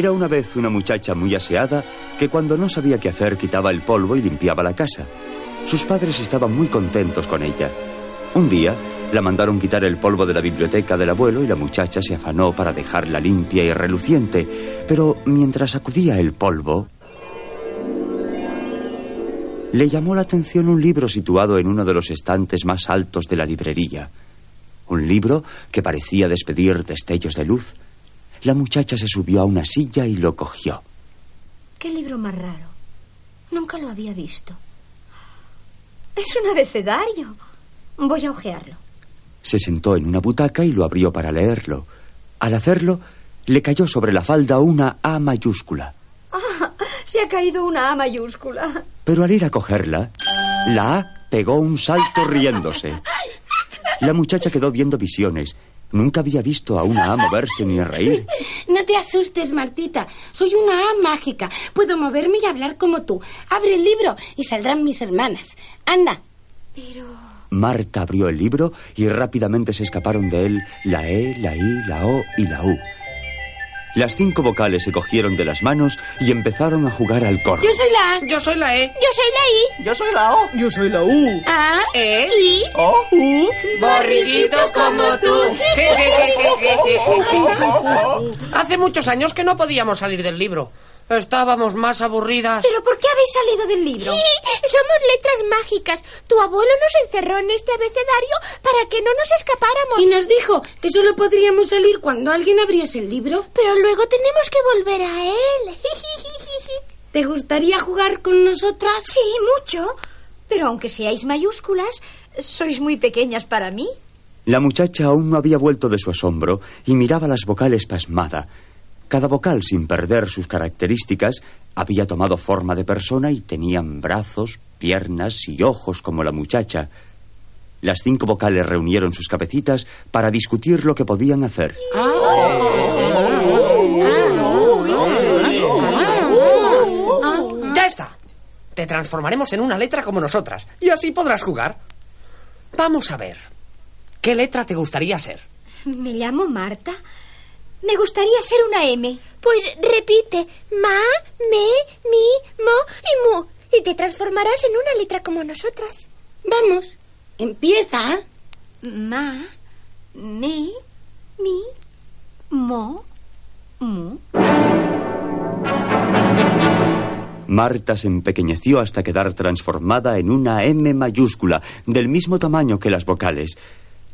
Era una vez una muchacha muy aseada que cuando no sabía qué hacer quitaba el polvo y limpiaba la casa. Sus padres estaban muy contentos con ella. Un día la mandaron quitar el polvo de la biblioteca del abuelo y la muchacha se afanó para dejarla limpia y reluciente. Pero mientras sacudía el polvo, le llamó la atención un libro situado en uno de los estantes más altos de la librería. Un libro que parecía despedir destellos de luz. La muchacha se subió a una silla y lo cogió. ¿Qué libro más raro? Nunca lo había visto. Es un abecedario. Voy a hojearlo. Se sentó en una butaca y lo abrió para leerlo. Al hacerlo, le cayó sobre la falda una A mayúscula. Ah, se ha caído una A mayúscula. Pero al ir a cogerla, la A pegó un salto riéndose. La muchacha quedó viendo visiones. Nunca había visto a una A moverse ni a reír. No te asustes, Martita. Soy una A mágica. Puedo moverme y hablar como tú. Abre el libro y saldrán mis hermanas. Anda. Pero... Marta abrió el libro y rápidamente se escaparon de él la E, la I, la O y la U. Las cinco vocales se cogieron de las manos y empezaron a jugar al corro. Yo soy la A. Yo soy la E. Yo soy la I. Yo soy la O. Yo soy la U. A. E. I. O. U. Borriguito como tú. Hace muchos años que no podíamos salir del libro. Estábamos más aburridas. ¿Pero por qué habéis salido del libro? Somos letras mágicas. Tu abuelo nos encerró en este abecedario para que no nos escapáramos. Y nos dijo que solo podríamos salir cuando alguien abriese el libro. Pero luego tenemos que volver a él. ¿Te gustaría jugar con nosotras? Sí, mucho. Pero aunque seáis mayúsculas, sois muy pequeñas para mí. La muchacha aún no había vuelto de su asombro y miraba las vocales pasmada. Cada vocal, sin perder sus características, había tomado forma de persona y tenían brazos, piernas y ojos como la muchacha. Las cinco vocales reunieron sus cabecitas para discutir lo que podían hacer. Ya está. Te transformaremos en una letra como nosotras y así podrás jugar. Vamos a ver. ¿Qué letra te gustaría ser? Me llamo Marta. Me gustaría ser una M. Pues repite. Ma, me, mi, mo y mu. Y te transformarás en una letra como nosotras. Vamos. Empieza. Ma, me, mi, mo, mu. Marta se empequeñeció hasta quedar transformada en una M mayúscula, del mismo tamaño que las vocales.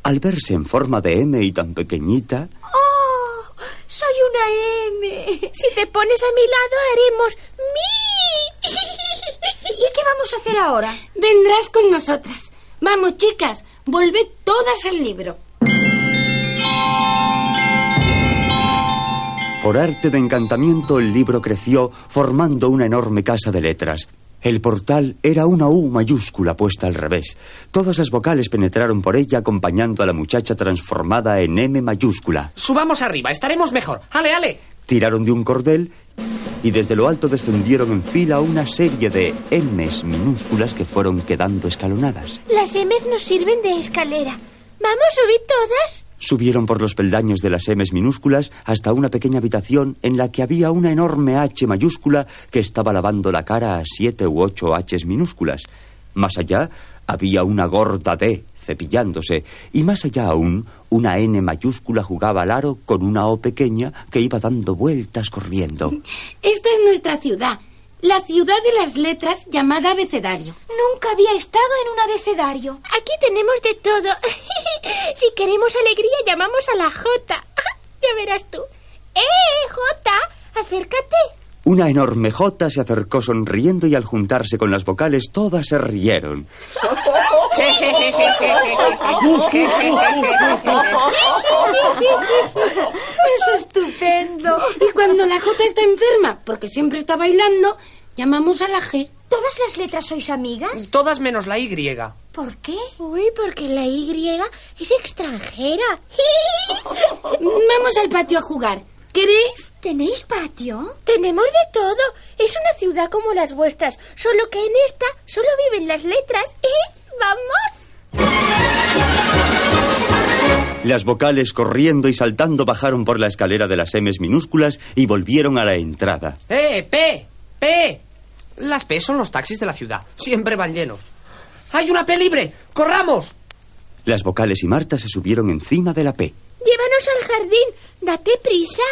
Al verse en forma de M y tan pequeñita, una M. Si te pones a mi lado haremos mi. ¿Y qué vamos a hacer ahora? Vendrás con nosotras. Vamos, chicas, volved todas al libro. por arte de encantamiento, el libro creció formando una enorme casa de letras. El portal era una U mayúscula puesta al revés. Todas las vocales penetraron por ella acompañando a la muchacha transformada en M mayúscula. Subamos arriba, estaremos mejor. Ale, ale. Tiraron de un cordel y desde lo alto descendieron en fila una serie de M's minúsculas que fueron quedando escalonadas. Las M's nos sirven de escalera. ¿Vamos a subir todas? Subieron por los peldaños de las M's minúsculas hasta una pequeña habitación en la que había una enorme H mayúscula que estaba lavando la cara a siete u ocho H's minúsculas. Más allá había una gorda D cepillándose y más allá aún una N mayúscula jugaba al aro con una O pequeña que iba dando vueltas corriendo. Esta es nuestra ciudad. La ciudad de las letras llamada abecedario. Nunca había estado en un abecedario. Aquí tenemos de todo. si queremos alegría, llamamos a la J. ya verás tú. ¡Eh, J! Acércate. Una enorme J se acercó sonriendo y al juntarse con las vocales todas se rieron. Es estupendo. Y cuando la J está enferma, porque siempre está bailando, llamamos a la G. ¿Todas las letras sois amigas? Todas menos la Y. ¿Por qué? Uy, porque la Y es extranjera. Vamos al patio a jugar. ¿Queréis? ¿Tenéis patio? Tenemos de todo. Es una ciudad como las vuestras, solo que en esta solo viven las letras. ¿Eh? ¿Vamos? Las vocales corriendo y saltando bajaron por la escalera de las M's minúsculas y volvieron a la entrada. ¡Eh, P! ¡P! Las P son los taxis de la ciudad. Siempre van llenos. ¡Hay una P libre! ¡Corramos! Las vocales y Marta se subieron encima de la P. Llévanos al jardín. Date prisa.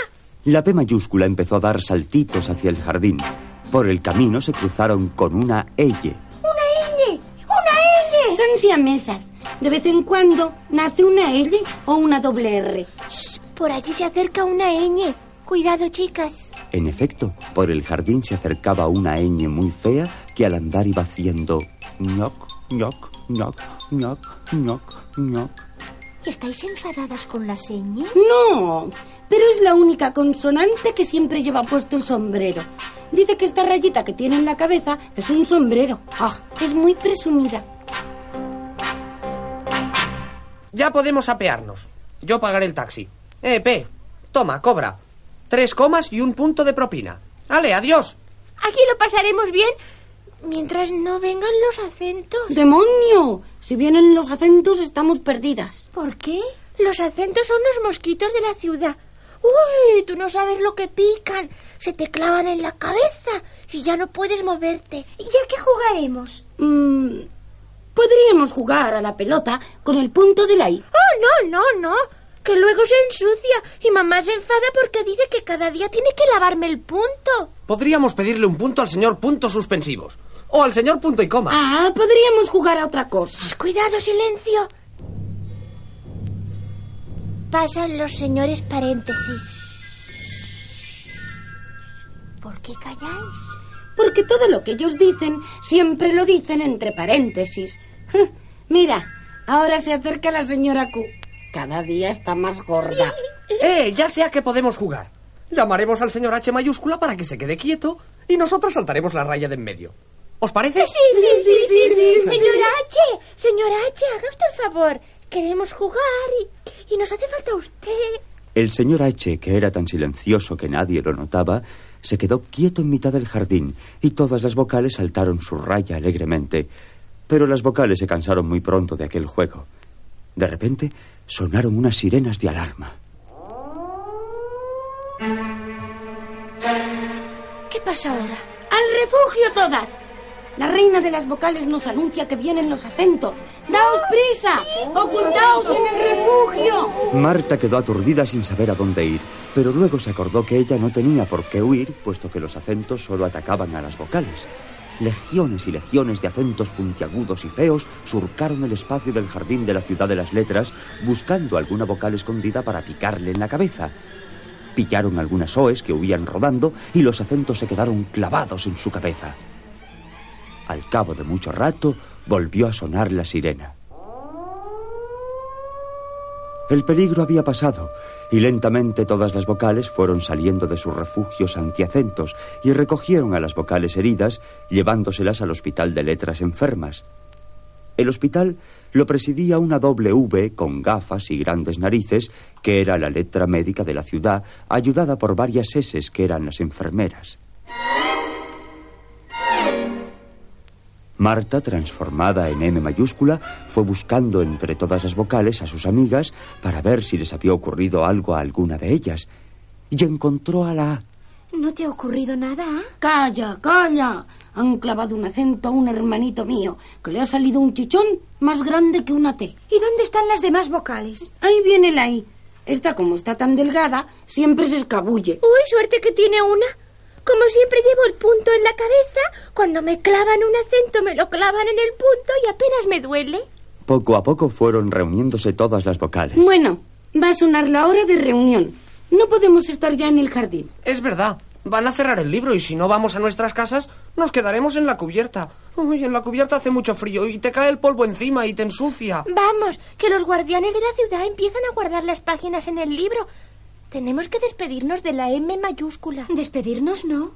La P mayúscula empezó a dar saltitos hacia el jardín. Por el camino se cruzaron con una L. ¡Una L! ¡Una L! Son siamesas. De vez en cuando nace una L o una doble R. Shh, por allí se acerca una ñ. Cuidado, chicas. En efecto, por el jardín se acercaba una ñ muy fea que al andar iba haciendo ñoc, ñoc, ñoc, ñoc, ñoc, ñoc. ¿Estáis enfadadas con la seña? No, pero es la única consonante que siempre lleva puesto el sombrero. Dice que esta rayita que tiene en la cabeza es un sombrero. Ah, es muy presumida. Ya podemos apearnos. Yo pagaré el taxi. Eh, P. Toma, cobra. Tres comas y un punto de propina. Ale, adiós. Aquí lo pasaremos bien mientras no vengan los acentos. ¡Demonio! Si vienen los acentos estamos perdidas. ¿Por qué? Los acentos son los mosquitos de la ciudad. Uy, tú no sabes lo que pican. Se te clavan en la cabeza y ya no puedes moverte. ¿Y ya qué jugaremos? Mm, podríamos jugar a la pelota con el punto de la I. Oh, no, no, no. Que luego se ensucia y mamá se enfada porque dice que cada día tiene que lavarme el punto. Podríamos pedirle un punto al señor puntos suspensivos. O al señor punto y coma. Ah, podríamos jugar a otra cosa. Cuidado, silencio. Pasan los señores paréntesis. ¿Por qué calláis? Porque todo lo que ellos dicen siempre lo dicen entre paréntesis. Mira, ahora se acerca la señora Q. Cada día está más gorda. Eh, ya sé a qué podemos jugar. Llamaremos al señor H mayúscula para que se quede quieto y nosotros saltaremos la raya de en medio. ¿Os parece? Sí, sí, sí, sí, sí. Señora H, señora H, haga usted el favor. Queremos jugar y, y nos hace falta usted. El señor H, que era tan silencioso que nadie lo notaba, se quedó quieto en mitad del jardín y todas las vocales saltaron su raya alegremente. Pero las vocales se cansaron muy pronto de aquel juego. De repente sonaron unas sirenas de alarma. ¿Qué pasa ahora? ¡Al refugio todas! La reina de las vocales nos anuncia que vienen los acentos. ¡Daos prisa! ¡Ocultaos en el refugio! Marta quedó aturdida sin saber a dónde ir, pero luego se acordó que ella no tenía por qué huir, puesto que los acentos solo atacaban a las vocales. Legiones y legiones de acentos puntiagudos y feos surcaron el espacio del jardín de la ciudad de las letras, buscando alguna vocal escondida para picarle en la cabeza. Pillaron algunas oes que huían rodando y los acentos se quedaron clavados en su cabeza. Al cabo de mucho rato volvió a sonar la sirena. El peligro había pasado y lentamente todas las vocales fueron saliendo de sus refugios antiacentos y recogieron a las vocales heridas llevándoselas al hospital de letras enfermas. El hospital lo presidía una doble V con gafas y grandes narices, que era la letra médica de la ciudad, ayudada por varias S que eran las enfermeras. Marta, transformada en M mayúscula, fue buscando entre todas las vocales a sus amigas para ver si les había ocurrido algo a alguna de ellas. Y encontró a la A. ¿No te ha ocurrido nada? ¡Calla, calla! Han clavado un acento a un hermanito mío, que le ha salido un chichón más grande que una T. ¿Y dónde están las demás vocales? Ahí viene la I. Esta, como está tan delgada, siempre se escabulle. Uy, suerte que tiene una. Como siempre llevo el punto en la cabeza, cuando me clavan un acento me lo clavan en el punto y apenas me duele. Poco a poco fueron reuniéndose todas las vocales. Bueno, va a sonar la hora de reunión. No podemos estar ya en el jardín. Es verdad. Van a cerrar el libro y si no vamos a nuestras casas, nos quedaremos en la cubierta. Uy, en la cubierta hace mucho frío y te cae el polvo encima y te ensucia. Vamos, que los guardianes de la ciudad empiezan a guardar las páginas en el libro. Tenemos que despedirnos de la M mayúscula. Despedirnos no.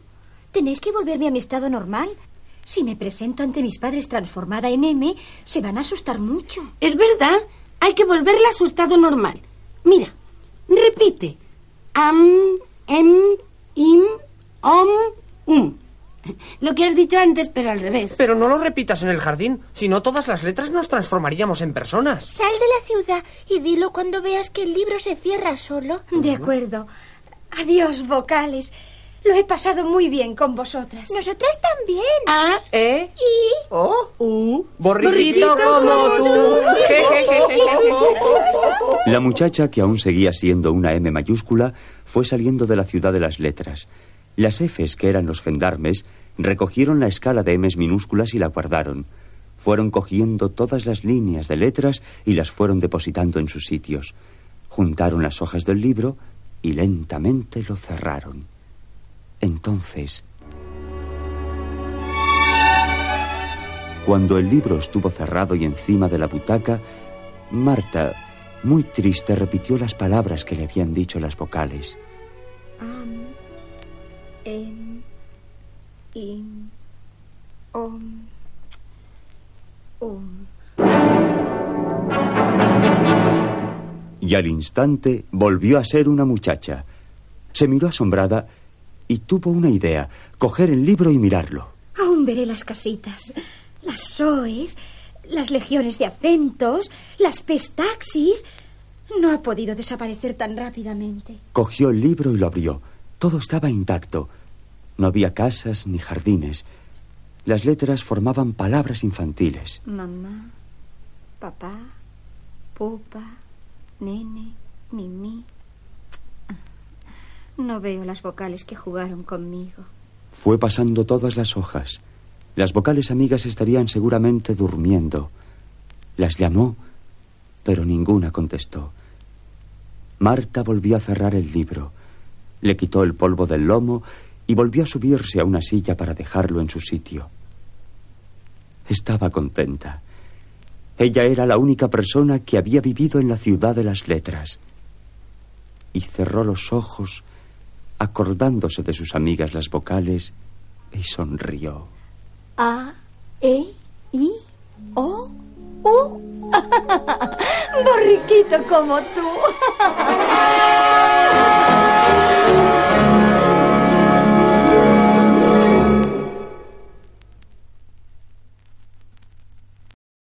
Tenéis que volverme a mi estado normal. Si me presento ante mis padres transformada en M, se van a asustar mucho. Es verdad, hay que volverla a su estado normal. Mira, repite. Am, em, im, om, um. Lo que has dicho antes, pero al revés. Pero no lo repitas en el jardín, si no todas las letras nos transformaríamos en personas. Sal de la ciudad y dilo cuando veas que el libro se cierra solo. De acuerdo. Adiós, vocales. Lo he pasado muy bien con vosotras. Nosotras también. A, ¿Eh? Y ¿Oh? U. Borriquito como tú. La muchacha, que aún seguía siendo una M mayúscula, fue saliendo de la ciudad de las letras. Las Fs, que eran los gendarmes, recogieron la escala de Ms minúsculas y la guardaron. Fueron cogiendo todas las líneas de letras y las fueron depositando en sus sitios. Juntaron las hojas del libro y lentamente lo cerraron. Entonces, cuando el libro estuvo cerrado y encima de la butaca, Marta, muy triste, repitió las palabras que le habían dicho las vocales. Om, um. Y al instante volvió a ser una muchacha. Se miró asombrada y tuvo una idea, coger el libro y mirarlo. Aún veré las casitas, las soes, las legiones de acentos, las pestaxis. No ha podido desaparecer tan rápidamente. Cogió el libro y lo abrió. Todo estaba intacto. No había casas ni jardines. Las letras formaban palabras infantiles. Mamá, papá, pupa, nene, mimi. No veo las vocales que jugaron conmigo. Fue pasando todas las hojas. Las vocales amigas estarían seguramente durmiendo. Las llamó, pero ninguna contestó. Marta volvió a cerrar el libro, le quitó el polvo del lomo y volvió a subirse a una silla para dejarlo en su sitio. Estaba contenta. Ella era la única persona que había vivido en la ciudad de las letras. Y cerró los ojos, acordándose de sus amigas las vocales, y sonrió. A, E, I, O, U. Borriquito como tú.